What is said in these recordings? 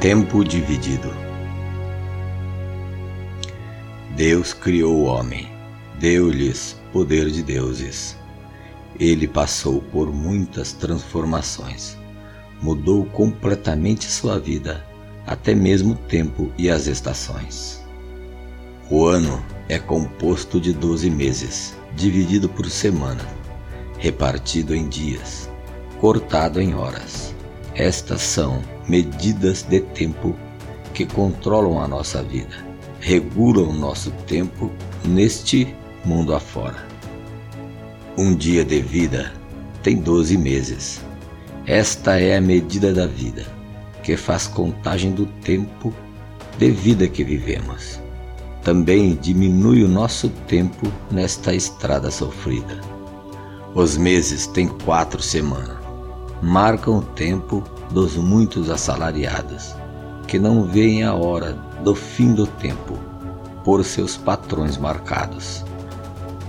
Tempo dividido. Deus criou o homem, deu-lhes poder de deuses. Ele passou por muitas transformações, mudou completamente sua vida, até mesmo o tempo e as estações. O ano é composto de 12 meses, dividido por semana, repartido em dias, cortado em horas. Estas são medidas de tempo que controlam a nossa vida, regulam nosso tempo neste mundo afora. Um dia de vida tem 12 meses. Esta é a medida da vida, que faz contagem do tempo de vida que vivemos. Também diminui o nosso tempo nesta estrada sofrida. Os meses têm quatro semanas. Marcam o tempo dos muitos assalariados, que não veem a hora do fim do tempo, por seus patrões marcados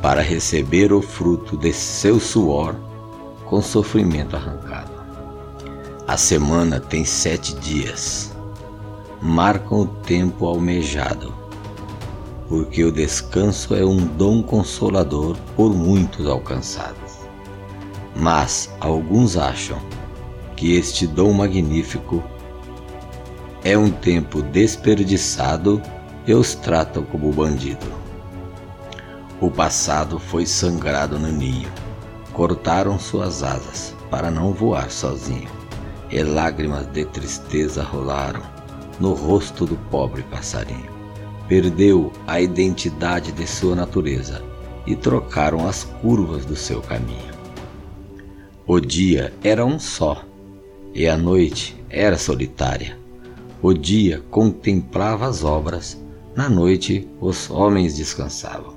para receber o fruto de seu suor com sofrimento arrancado. A semana tem sete dias, marcam o tempo almejado, porque o descanso é um dom consolador por muitos alcançados. Mas alguns acham que este dom magnífico é um tempo desperdiçado e os tratam como bandido. O passado foi sangrado no ninho. Cortaram suas asas para não voar sozinho, e lágrimas de tristeza rolaram no rosto do pobre passarinho. Perdeu a identidade de sua natureza e trocaram as curvas do seu caminho. O dia era um só, e a noite era solitária. O dia contemplava as obras, na noite os homens descansavam.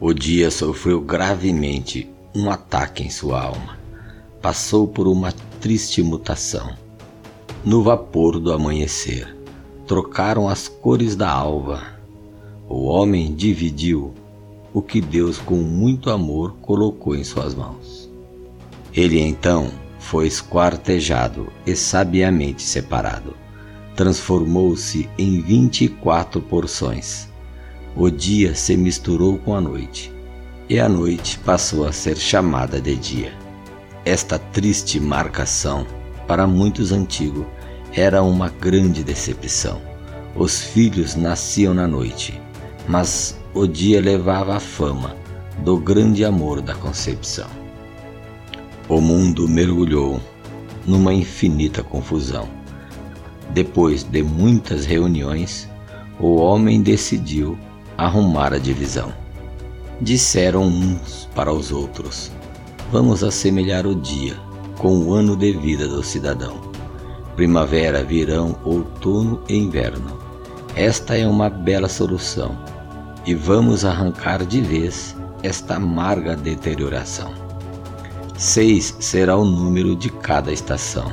O dia sofreu gravemente um ataque em sua alma. Passou por uma triste mutação. No vapor do amanhecer, trocaram as cores da alva. O homem dividiu o que Deus, com muito amor, colocou em suas mãos. Ele então foi esquartejado e sabiamente separado. Transformou-se em vinte e quatro porções o dia se misturou com a noite, e a noite passou a ser chamada de dia. Esta triste marcação, para muitos antigos, era uma grande decepção. Os filhos nasciam na noite, mas o dia levava a fama do grande amor da concepção. O mundo mergulhou numa infinita confusão. Depois de muitas reuniões, o homem decidiu arrumar a divisão. Disseram uns para os outros: Vamos assemelhar o dia com o ano de vida do cidadão. Primavera, verão, outono e inverno. Esta é uma bela solução e vamos arrancar de vez esta amarga deterioração. Seis será o número de cada estação,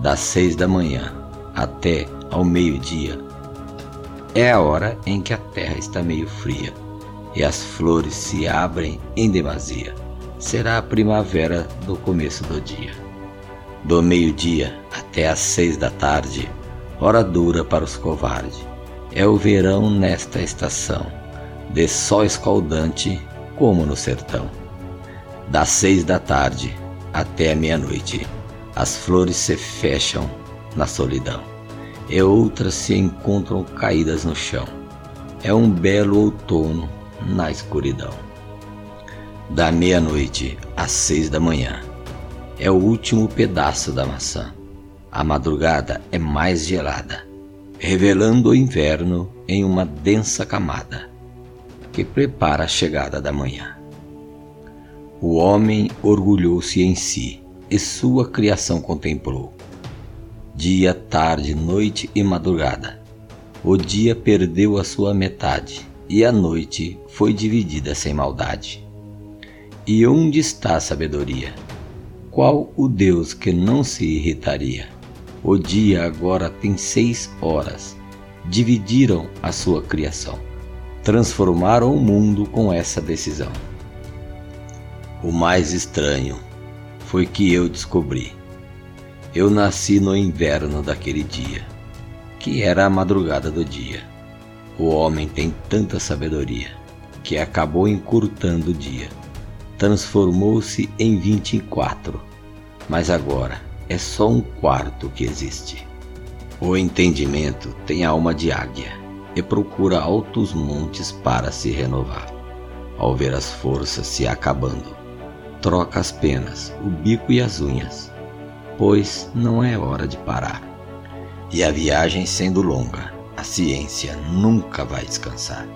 das seis da manhã até ao meio-dia é a hora em que a terra está meio fria e as flores se abrem em demasia. Será a primavera do começo do dia. Do meio-dia até às seis da tarde, hora dura para os covardes. É o verão nesta estação, de sol escaldante como no sertão. Das seis da tarde até a meia-noite, as flores se fecham na solidão e outras se encontram caídas no chão. É um belo outono na escuridão. Da meia-noite às seis da manhã é o último pedaço da maçã. A madrugada é mais gelada, revelando o inverno em uma densa camada que prepara a chegada da manhã. O homem orgulhou-se em si e sua criação contemplou dia, tarde, noite e madrugada. O dia perdeu a sua metade e a noite foi dividida sem maldade. E onde está a sabedoria? Qual o Deus que não se irritaria? O dia agora tem seis horas. Dividiram a sua criação. Transformaram o mundo com essa decisão. O mais estranho foi que eu descobri Eu nasci no inverno daquele dia, que era a madrugada do dia. O homem tem tanta sabedoria que acabou encurtando o dia. Transformou-se em vinte e quatro, mas agora é só um quarto que existe. O entendimento tem alma de águia e procura altos montes para se renovar. Ao ver as forças se acabando, troca as penas, o bico e as unhas, pois não é hora de parar. E a viagem sendo longa, a ciência nunca vai descansar.